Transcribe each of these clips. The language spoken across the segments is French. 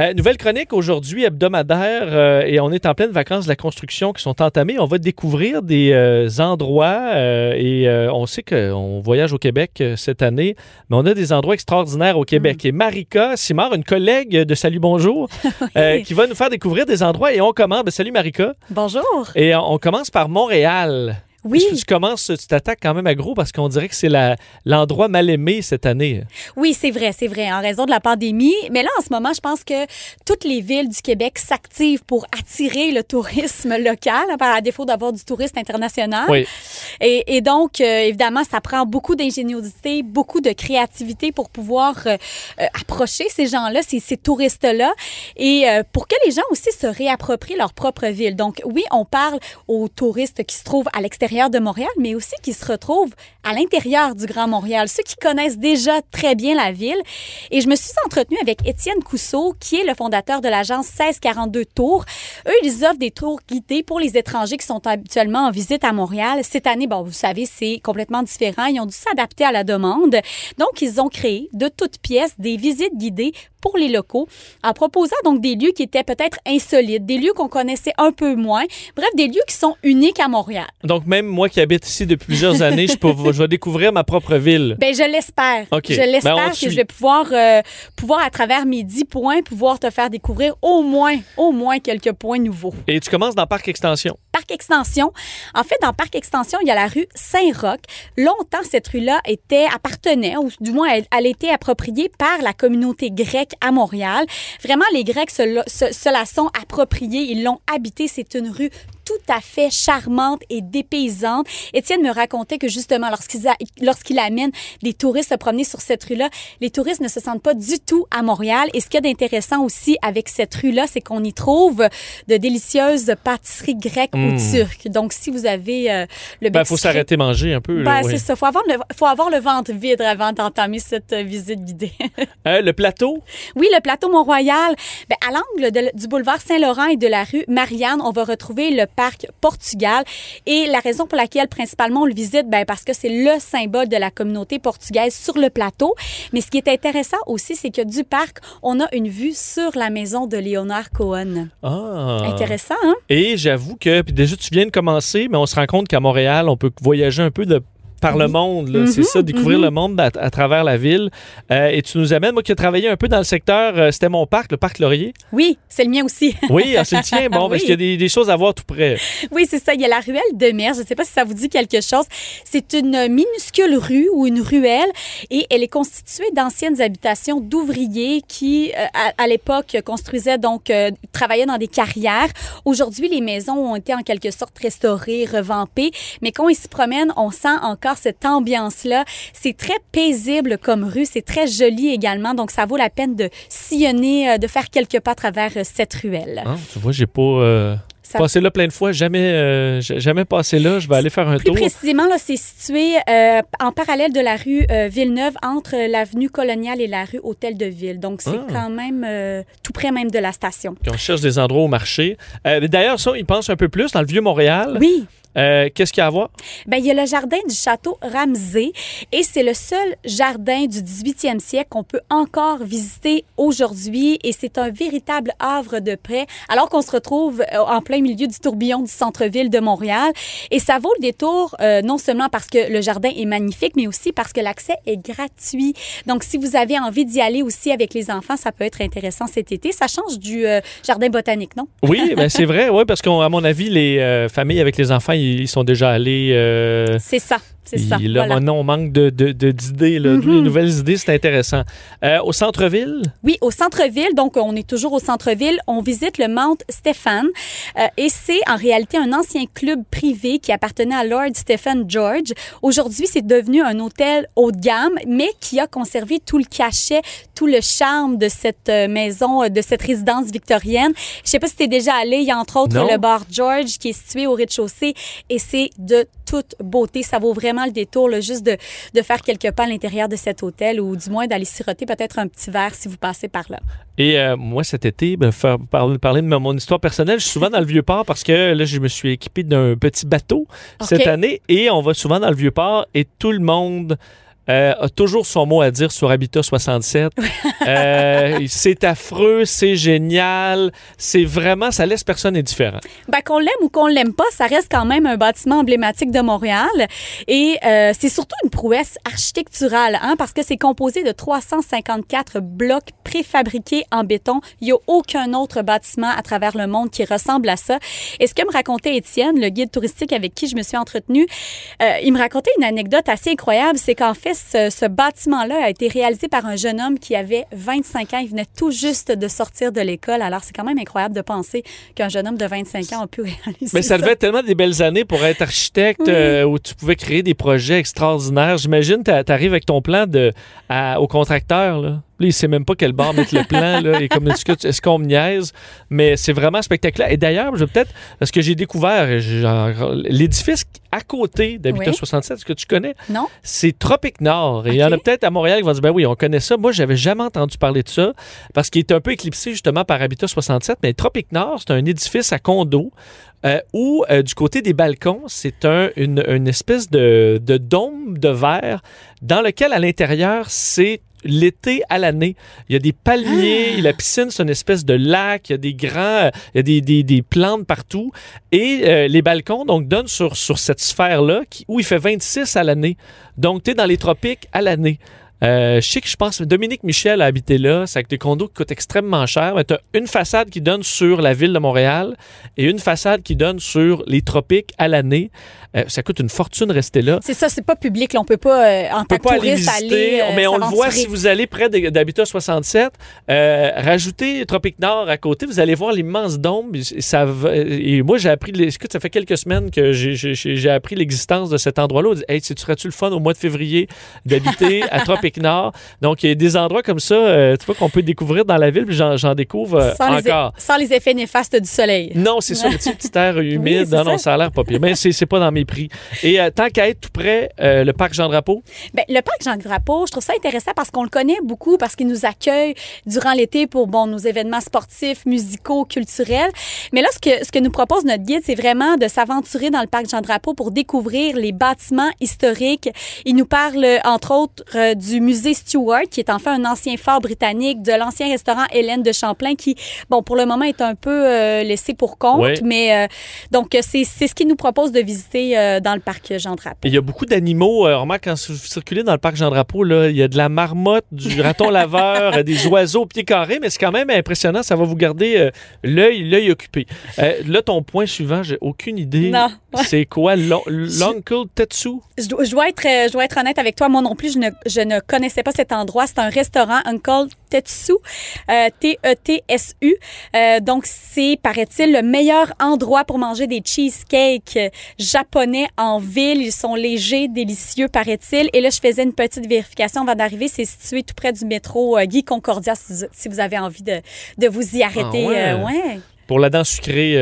Euh, nouvelle chronique aujourd'hui hebdomadaire euh, et on est en pleine vacances de la construction qui sont entamées. On va découvrir des euh, endroits et on sait qu'on voyage au Québec cette année, mais on a des endroits extraordinaires au Québec. Et Marika Simard, une collègue de Salut Bonjour, qui va nous faire découvrir des endroits et on commence. Ben, salut Marika. Bonjour. Et on commence par Montréal. Oui. Tu commences, tu t'attaques quand même à gros parce qu'on dirait que c'est l'endroit mal aimé cette année? Oui, c'est vrai, c'est vrai, en raison de la pandémie. Mais là, en ce moment, je pense que toutes les villes du Québec s'activent pour attirer le tourisme local, hein, par défaut d'avoir du tourisme international. Oui. Et, et donc, euh, évidemment, ça prend beaucoup d'ingéniosité, beaucoup de créativité pour pouvoir euh, euh, approcher ces gens-là, ces, ces touristes-là, et pour que les gens aussi se réapproprient leur propre ville. Donc, oui, on parle aux touristes qui se trouvent à l'extérieur de Montréal, mais aussi qui se retrouvent à l'intérieur du Grand Montréal, ceux qui connaissent déjà très bien la ville. Et je me suis entretenue avec Étienne Cousseau, qui est le fondateur de l'agence 1642 Tours. Eux, ils offrent des tours guidés pour les étrangers qui sont habituellement en visite à Montréal. Cette année, bon, vous savez, c'est complètement différent. Ils ont dû s'adapter à la demande. Donc, ils ont créé de toutes pièces des visites guidées pour les locaux en proposant donc des lieux qui étaient peut-être insolites, des lieux qu'on connaissait un peu moins, bref, des lieux qui sont uniques à Montréal. Donc même moi qui habite ici depuis plusieurs années, je, peux, je vais découvrir ma propre ville. Ben je l'espère. Je l'espère Ben, on que suit. je vais pouvoir euh, pouvoir à travers mes 10 points pouvoir te faire découvrir au moins au moins quelques points nouveaux. Et tu commences dans Parc Extension. Parc Extension. En fait, dans Parc Extension, il y a la rue Saint-Roch. Longtemps, cette rue-là était appartenait, ou du moins, elle, était appropriée par la communauté grecque à Montréal. Vraiment, les Grecs se, la- sont appropriés. Ils l'ont habitée. C'est une rue tout à fait charmante et dépaysante. Étienne me racontait que justement, lorsqu'il amène des touristes se promener sur cette rue-là, les touristes ne se sentent pas du tout à Montréal. Et ce qu'il y a d'intéressant aussi avec cette rue-là, c'est qu'on y trouve de délicieuses pâtisseries grecques ou turques. Donc, si vous avez euh, le Il bec faut s'arrêter manger un peu. Ben, oui. c'est ça. Faut avoir, le, faut avoir le ventre vide avant d'entamer cette euh, visite guidée. Euh, le plateau? Oui, le plateau Mont-Royal. Ben, à l'angle du boulevard Saint-Laurent et de la rue Marianne, on va retrouver le parc Portugal. Et la raison pour laquelle principalement on le visite, ben, parce que c'est le symbole de la communauté portugaise sur le plateau. Mais ce qui est intéressant aussi, c'est que du parc, on a une vue sur la maison de Léonard Cohen. Ah. Intéressant, hein? Et j'avoue que, déjà, tu viens de commencer, mais on se rend compte qu'à Montréal, on peut voyager un peu de par le monde, là. c'est Mhm, ça, découvrir mhm. le monde à, à travers la ville. Euh, et tu nous amènes, moi qui ai travaillé un peu dans le secteur, euh, c'était mon parc, le parc Laurier. Oui, c'est le mien aussi. Oui, ah, c'est le tien. Bon, parce qu'il y a des, des choses à voir tout près. Oui, c'est ça. Il y a la ruelle de mer. Je ne sais pas si ça vous dit quelque chose. C'est une minuscule rue ou une ruelle et elle est constituée d'anciennes habitations d'ouvriers qui, euh, à, à l'époque, construisaient donc, travaillaient dans des carrières. Aujourd'hui, les maisons ont été en quelque sorte restaurées, revampées. Mais quand on s'y promène, on sent encore cette ambiance-là. C'est très paisible comme rue. C'est très joli également. Donc, ça vaut la peine de sillonner, euh, de faire quelques pas à travers euh, cette ruelle. Hein, tu vois, j'ai pas euh, Ça- passé là plein de fois, jamais, euh, jamais passé là. Je vais aller faire un Plus tour. précisément, là, c'est situé euh, en parallèle de la rue euh, Villeneuve, entre l'avenue Coloniale et la rue Hôtel de Ville. Donc, c'est Ah. quand même tout près même de la station. Puis on cherche des endroits au marché. D'ailleurs, ça, ils pensent un peu plus dans le vieux Montréal. Oui. Euh, Qu'est-ce qu'il y a à voir? Ben, il y a le jardin du château Ramsey et c'est le seul jardin du 18e siècle qu'on peut encore visiter aujourd'hui et c'est un véritable havre de paix alors qu'on se retrouve euh, en plein milieu du tourbillon du centre-ville de Montréal et ça vaut le détour euh, non seulement parce que le jardin est magnifique mais aussi parce que l'accès est gratuit. Donc si vous avez envie d'y aller aussi avec les enfants, ça peut être intéressant cet été. Ça change du euh, jardin botanique, non? Oui, ben c'est vrai, oui, parce qu'à mon avis, les familles avec les enfants, ils, sont déjà allés. euh, C'est ça. C'est ça, là, voilà. maintenant, on manque de, de- de- d'idées. là. Mhm. Les nouvelles idées, c'est intéressant. Euh, au centre-ville, Oui, au centre-ville, donc on est toujours au centre-ville, on visite le Mount Stephen euh, et c'est en réalité un ancien club privé qui appartenait à Lord Stephen George. Aujourd'hui, c'est devenu un hôtel haut de gamme, mais qui a conservé tout le cachet, tout le charme de cette euh, maison, de cette résidence victorienne. Je sais pas si tu es déjà allé, il y a entre autres Non. le bar George qui est situé au rez-de-chaussée et c'est de toute beauté. Ça vaut vraiment le détour, là, juste de, de faire quelques pas à l'intérieur de cet hôtel ou du moins d'aller siroter peut-être un petit verre si vous passez par là. Et euh, moi, cet été, ben, faire, parler, parler de mon histoire personnelle, je suis souvent dans le Vieux-Port parce que là, je me suis équipé d'un petit bateau cette année et on va souvent dans le Vieux-Port et tout le monde euh, a toujours son mot à dire sur Habitat 67. Euh, c'est affreux, c'est génial, c'est vraiment, ça laisse personne indifférent. Ben, qu'on l'aime ou qu'on l'aime pas, ça reste quand même un bâtiment emblématique de Montréal. Et euh, c'est surtout une prouesse architecturale, hein, parce que c'est composé de 354 blocs préfabriqués en béton. Il n'y a aucun autre bâtiment à travers le monde qui ressemble à ça. Et ce que me racontait Étienne, le guide touristique avec qui je me suis entretenue, euh, il me racontait une anecdote assez incroyable. C'est qu'en fait, ce, ce bâtiment-là a été réalisé par un jeune homme qui avait 25 ans. Il venait tout juste de sortir de l'école. Alors, c'est quand même incroyable de penser qu'un jeune homme de 25 ans a pu réaliser Mais ça devait être tellement des belles années pour être architecte Oui. euh, où tu pouvais créer des projets extraordinaires. J'imagine tu arrives avec ton plan de, à- au contracteur. Là. Là, il sait même pas quel bar mettre le plan. Là, et comme est-ce qu'on me niaise? Mais c'est vraiment spectaculaire. Et d'ailleurs, je vais peut-être, parce que j'ai découvert genre, l'édifice à côté d'Habitat Oui. 67, est-ce que tu connais? Non? C'est Tropique Nord. Et il y en a peut-être à Montréal qui vont dire, ben oui, on connaît ça. Moi, j'avais jamais entendu parler de ça parce qu'il est un peu éclipsé justement par Habitat 67. Mais Tropique Nord, c'est un édifice à condo euh, où, euh, du côté des balcons, c'est un, une, une espèce de, de dôme de verre dans lequel, à l'intérieur, c'est l'été à l'année. Il y a des palmiers, la piscine, c'est une espèce de lac, il y a des grands, il y a des, des, des plantes partout. Et euh, les balcons, donc, donnent sur, sur cette sphère-là où il fait 26 à l'année. Donc, tu es dans les tropiques à l'année. Euh, je sais que je pense Dominique Michel a habité là. C'est avec des condos qui coûtent extrêmement cher. Mais tu as une façade qui donne sur la ville de Montréal et une façade qui donne sur les tropiques à l'année. Euh, ça coûte une fortune rester là. C'est ça, c'est pas public. là. on peut pas, euh, en tant que pas aller touriste, visiter, aller, euh, mais on le voit si vous allez près d'Habitat 67. Euh, rajoutez Tropique Nord à côté, vous allez voir l'immense dôme. Et Ça, va- et moi, j'ai appris, écoute, ça fait quelques semaines que j'ai- appris l'existence de cet endroit-là. Hey, tu serais-tu le fun au mois de février d'habiter à Tropique Nord? Donc, il y a des endroits comme ça, euh, tu vois, qu'on peut découvrir dans la ville, puis j'en découvre euh, sans, les, encore. sans les effets néfastes du soleil. Non, c'est ça, le petit, petit air humide. non, non, ça. ça a l'air pas pire. Mais c'est pas dans mes prix. Et euh, tant qu'à être tout près, le parc Jean-Drapeau, Ben, le parc Jean-Drapeau, je trouve ça intéressant parce qu'on le connaît beaucoup, parce qu'il nous accueille durant l'été pour bon, nos événements sportifs, musicaux, culturels. Mais là, ce que, ce que nous propose notre guide, c'est vraiment de s'aventurer dans le parc Jean-Drapeau pour découvrir les bâtiments historiques. Il nous parle, entre autres, euh, du musée Stewart, qui est enfin un ancien fort britannique, de l'ancien restaurant Hélène de Champlain, qui, bon, pour le moment, est un peu euh, laissé pour compte. Ouais. Mais euh, donc, c'est ce qu'il nous propose de visiter euh, dans le parc Jean-Drapeau. Il y a beaucoup d'animaux. Remarque, quand vous circulez dans le parc Jean-Drapeau, là, il y a de la marmotte, du raton laveur, des oiseaux au pied carré, mais c'est quand même impressionnant. Ça va vous garder l'œil l'œil occupé. Là, ton point suivant, j'ai aucune idée. Non. C'est quoi l'on- l'Uncle Tetsu? Je dois, je dois être, je dois être honnête avec toi. Moi non plus, je ne, je ne connaissais pas cet endroit. C'est un restaurant Uncle Tetsu, euh, T-E-T-S-U. Euh, donc, c'est, paraît-il, le meilleur endroit pour manger des cheesecakes euh, japonais en ville. Ils sont légers, délicieux, paraît-il. Et là, je faisais une petite vérification avant d'arriver. C'est situé tout près du métro euh, Guy Concordia, si, vous avez envie de, de vous y arrêter. Ah ouais? Euh, ouais? Pour la dent sucrée.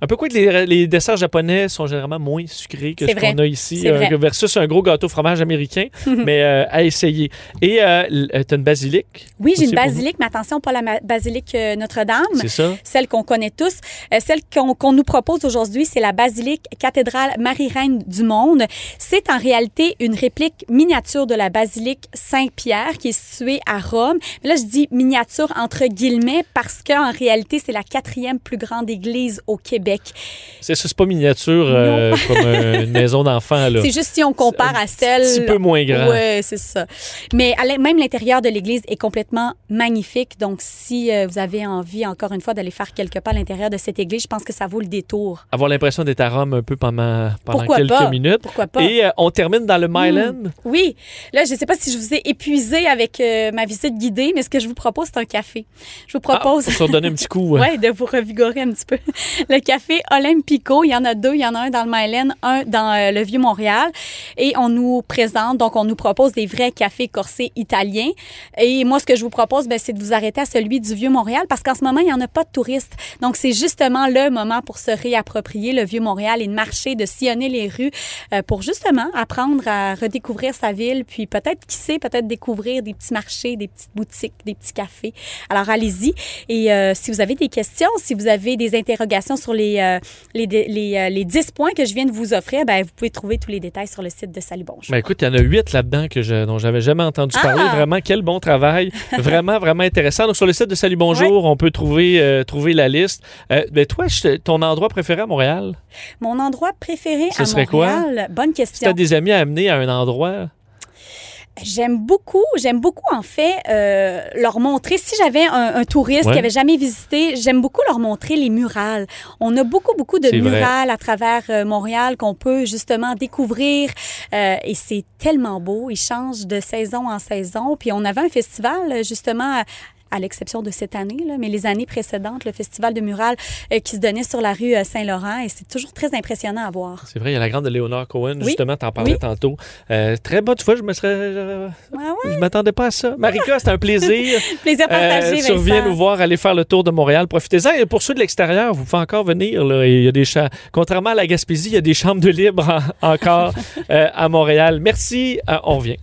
Euh, un peu quoi que les, les desserts japonais sont généralement moins sucrés que ce qu'on a ici, euh, versus un gros gâteau fromage américain, mais euh, à essayer. Et euh, tu as une basilique. Oui, j'ai une basilique, mais attention, pas la euh, Notre-Dame. C'est ça? celle qu'on connaît tous. Euh, celle qu'on nous propose aujourd'hui, c'est la basilique cathédrale Marie-Reine du Monde. C'est en réalité une réplique miniature de la basilique Saint-Pierre qui est située à Rome. Mais là, je dis miniature entre guillemets parce qu'en réalité, c'est la quatrième plus grande église au Québec. Québec. C'est ça, c'est pas miniature euh, comme une maison d'enfant. C'est juste si on compare à celle. Un petit peu moins grand. Oui, c'est ça. Mais même l'intérieur de l'église est complètement magnifique. Donc, si euh, vous avez envie, encore une fois, d'aller faire quelques pas à l'intérieur de cette église, je pense que ça vaut le détour. Avoir l'impression d'être à Rome un peu pendant, pendant Pourquoi quelques pas? minutes. Pourquoi pas? Et euh, on termine dans le Myland. Oui. Là, je ne sais pas si je vous ai épuisé avec euh, ma visite guidée, mais ce que je vous propose, c'est un café. Je vous propose. Ah, pour se redonner un petit coup. Ouais, de vous revigorer un petit peu. Le café Olympico, il y en a deux. Il y en a un dans le Myland, un dans euh, le Vieux-Montréal. Et on nous présente, donc on nous propose des vrais cafés corsés italiens. Et moi, ce que je vous propose, ben, c'est de vous arrêter à celui du Vieux-Montréal parce qu'en ce moment, il n'y en a pas de touristes. Donc, c'est justement le moment pour se réapproprier le Vieux-Montréal et de marcher, de sillonner les rues euh, pour justement apprendre à redécouvrir sa ville, puis peut-être, qui sait, peut-être découvrir des petits marchés, des petites boutiques, des petits cafés. Alors, allez-y. Et euh, si vous avez des questions, si vous avez des interrogations sur les, euh, les, les, euh, les 10 points que je viens de vous offrir, ben, vous pouvez trouver tous les détails sur le site de Salut Bonjour. Ben écoute, il y en a huit là-dedans que je, dont j'avais jamais entendu Ah! parler. Vraiment, quel bon travail. vraiment, vraiment intéressant. Donc, sur le site de Salut Bonjour, on peut trouver, euh, trouver la liste. Euh, ben, toi, je- ton endroit préféré à Montréal? Mon endroit préféré Ce à serait quoi? Bonne Si tu question. as des amis à amener à un endroit, J'aime beaucoup, j'aime beaucoup en fait euh, leur montrer. Si j'avais un, un touriste Ouais. qui avait jamais visité, j'aime beaucoup leur montrer les murales. On a beaucoup beaucoup de vrai. murales à travers euh, Montréal qu'on peut justement découvrir euh, et c'est tellement beau. Ils changent de saison en saison. Puis on avait un festival justement. À- l'exception de cette année, là, mais les années précédentes, le festival de murales euh, qui se donnait sur la rue euh, Saint-Laurent et c'est toujours très impressionnant à voir. c'est vrai, il y a la grande de Léonard Cohen, Oui. justement, t'en parlais Oui. tantôt. Euh, très bonne fois, je me serais. Je, Ah ouais, je m'attendais pas à ça. Marika, c'était un plaisir. plaisir partagé, tu reviens Vincent. nous voir, aller faire le tour de Montréal. Profitez-en. Et pour ceux de l'extérieur, vous pouvez encore venir. Là. Il y a des Contrairement à la Gaspésie, il y a des chambres de libre en- encore à Montréal. Merci. On revient.